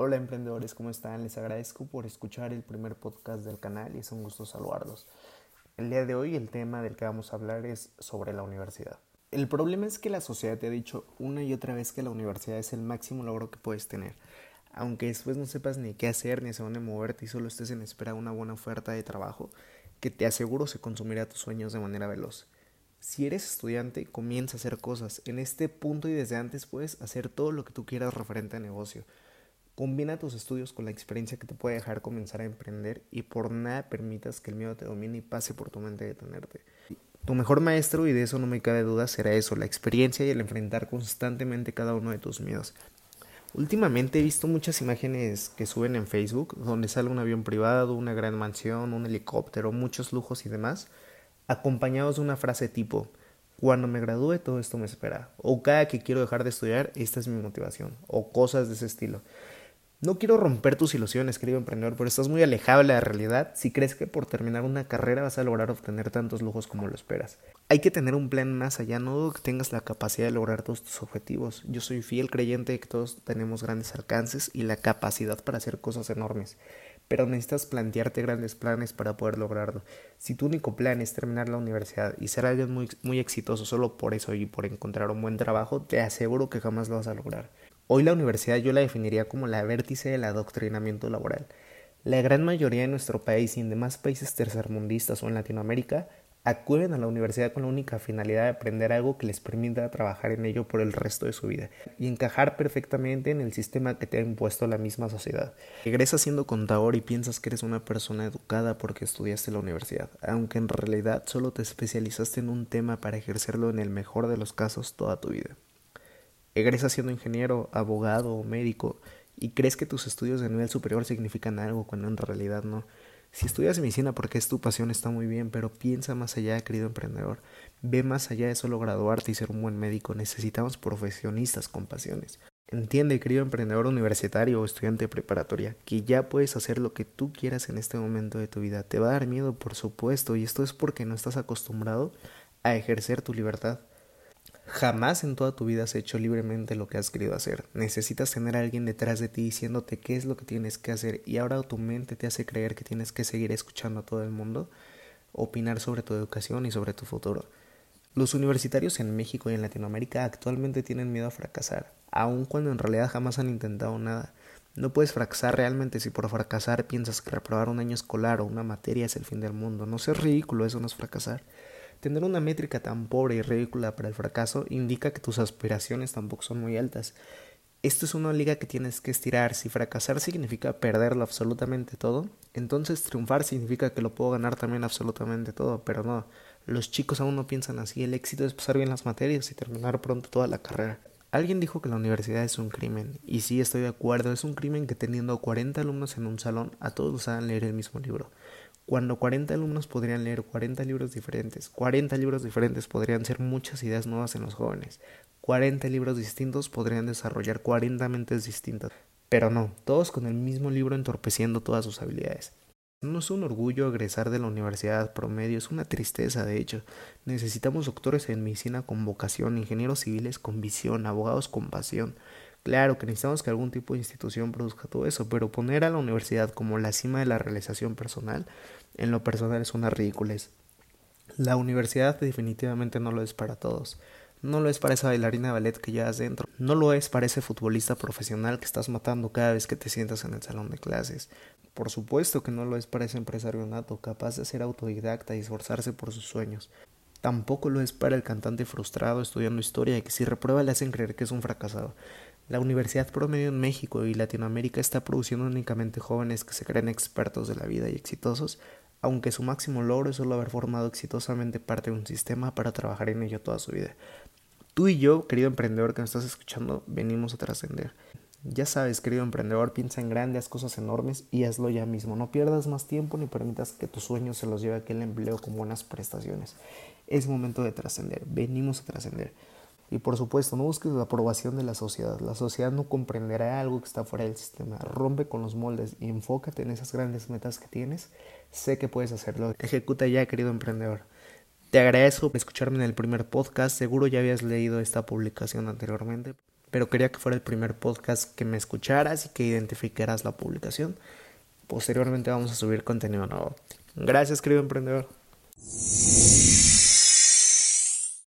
Hola emprendedores, ¿cómo están? Les agradezco por escuchar el primer podcast del canal y es un gusto saludarlos. El día de hoy el tema del que vamos a hablar es sobre la universidad. El problema es que la sociedad te ha dicho una y otra vez que la universidad es el máximo logro que puedes tener. Aunque después no sepas ni qué hacer ni hacia dónde moverte y solo estés en espera de una buena oferta de trabajo, que te aseguro se consumirá tus sueños de manera veloz. Si eres estudiante, comienza a hacer cosas. En este punto y desde antes puedes hacer todo lo que tú quieras referente a negocio. Combina tus estudios con la experiencia que te puede dejar comenzar a emprender y por nada permitas que el miedo te domine y pase por tu mente detenerte. Tu mejor maestro, y de eso no me cabe duda, será eso, la experiencia y el enfrentar constantemente cada uno de tus miedos. Últimamente he visto muchas imágenes que suben en Facebook donde sale un avión privado, una gran mansión, un helicóptero, muchos lujos y demás, acompañados de una frase tipo, cuando me gradúe todo esto me espera, o cada que quiero dejar de estudiar, esta es mi motivación, o cosas de ese estilo. No quiero romper tus ilusiones, querido emprendedor, pero estás muy alejado de la realidad si crees que por terminar una carrera vas a lograr obtener tantos lujos como lo esperas. Hay que tener un plan más allá, no que tengas la capacidad de lograr todos tus objetivos. Yo soy fiel creyente de que todos tenemos grandes alcances y la capacidad para hacer cosas enormes, pero necesitas plantearte grandes planes para poder lograrlo. Si tu único plan es terminar la universidad y ser alguien muy, muy exitoso solo por eso y por encontrar un buen trabajo, te aseguro que jamás lo vas a lograr. Hoy la universidad yo la definiría como la vértice del adoctrinamiento laboral. La gran mayoría de nuestro país y en demás países tercermundistas o en Latinoamérica acuden a la universidad con la única finalidad de aprender algo que les permita trabajar en ello por el resto de su vida y encajar perfectamente en el sistema que te ha impuesto la misma sociedad. Regresas siendo contador y piensas que eres una persona educada porque estudiaste la universidad, aunque en realidad solo te especializaste en un tema para ejercerlo en el mejor de los casos toda tu vida egresas siendo ingeniero, abogado o médico y crees que tus estudios de nivel superior significan algo cuando en realidad no. Si estudias medicina porque es tu pasión está muy bien, pero piensa más allá, querido emprendedor. Ve más allá de solo graduarte y ser un buen médico. Necesitamos profesionistas con pasiones. Entiende, querido emprendedor universitario o estudiante preparatoria, que ya puedes hacer lo que tú quieras en este momento de tu vida. Te va a dar miedo, por supuesto, y esto es porque no estás acostumbrado a ejercer tu libertad. Jamás en toda tu vida has hecho libremente lo que has querido hacer. Necesitas tener a alguien detrás de ti diciéndote qué es lo que tienes que hacer y ahora tu mente te hace creer que tienes que seguir escuchando a todo el mundo, opinar sobre tu educación y sobre tu futuro. Los universitarios en México y en Latinoamérica actualmente tienen miedo a fracasar, aun cuando en realidad jamás han intentado nada. No puedes fracasar realmente si por fracasar piensas que reprobar un año escolar o una materia es el fin del mundo. No seas ridículo, eso no es fracasar. Tener una métrica tan pobre y ridícula para el fracaso indica que tus aspiraciones tampoco son muy altas. Esto es una liga que tienes que estirar. Si fracasar significa perderlo absolutamente todo, entonces triunfar significa que lo puedo ganar también absolutamente todo, pero no. Los chicos aún no piensan así. El éxito es pasar bien las materias y terminar pronto toda la carrera. Alguien dijo que la universidad es un crimen, y sí estoy de acuerdo, es un crimen que teniendo 40 alumnos en un salón, a todos los hagan leer el mismo libro cuando 40 alumnos podrían leer 40 libros diferentes, 40 libros diferentes podrían ser muchas ideas nuevas en los jóvenes, 40 libros distintos podrían desarrollar 40 mentes distintas, pero no, todos con el mismo libro entorpeciendo todas sus habilidades. No es un orgullo egresar de la universidad promedio, es una tristeza de hecho. Necesitamos doctores en medicina con vocación, ingenieros civiles con visión, abogados con pasión, Claro que necesitamos que algún tipo de institución produzca todo eso, pero poner a la universidad como la cima de la realización personal, en lo personal es una ridiculez. La universidad definitivamente no lo es para todos. No lo es para esa bailarina de ballet que llevas dentro. No lo es para ese futbolista profesional que estás matando cada vez que te sientas en el salón de clases. Por supuesto que no lo es para ese empresario nato, capaz de ser autodidacta y esforzarse por sus sueños. Tampoco lo es para el cantante frustrado estudiando historia y que si reprueba le hacen creer que es un fracasado. La universidad promedio en México y Latinoamérica está produciendo únicamente jóvenes que se creen expertos de la vida y exitosos, aunque su máximo logro es solo haber formado exitosamente parte de un sistema para trabajar en ello toda su vida. Tú y yo, querido emprendedor que me estás escuchando, venimos a trascender. Ya sabes, querido emprendedor, piensa en grandes cosas enormes y hazlo ya mismo. No pierdas más tiempo ni permitas que tus sueños se los lleve aquel empleo con buenas prestaciones. Es momento de trascender. Venimos a trascender. Y por supuesto, no busques la aprobación de la sociedad. La sociedad no comprenderá algo que está fuera del sistema. Rompe con los moldes y enfócate en esas grandes metas que tienes. Sé que puedes hacerlo. Ejecuta ya, querido emprendedor. Te agradezco por escucharme en el primer podcast. Seguro ya habías leído esta publicación anteriormente. pero quería que fuera el primer podcast que me escucharas y que identificaras la publicación. Posteriormente vamos a subir contenido nuevo. Gracias, querido emprendedor.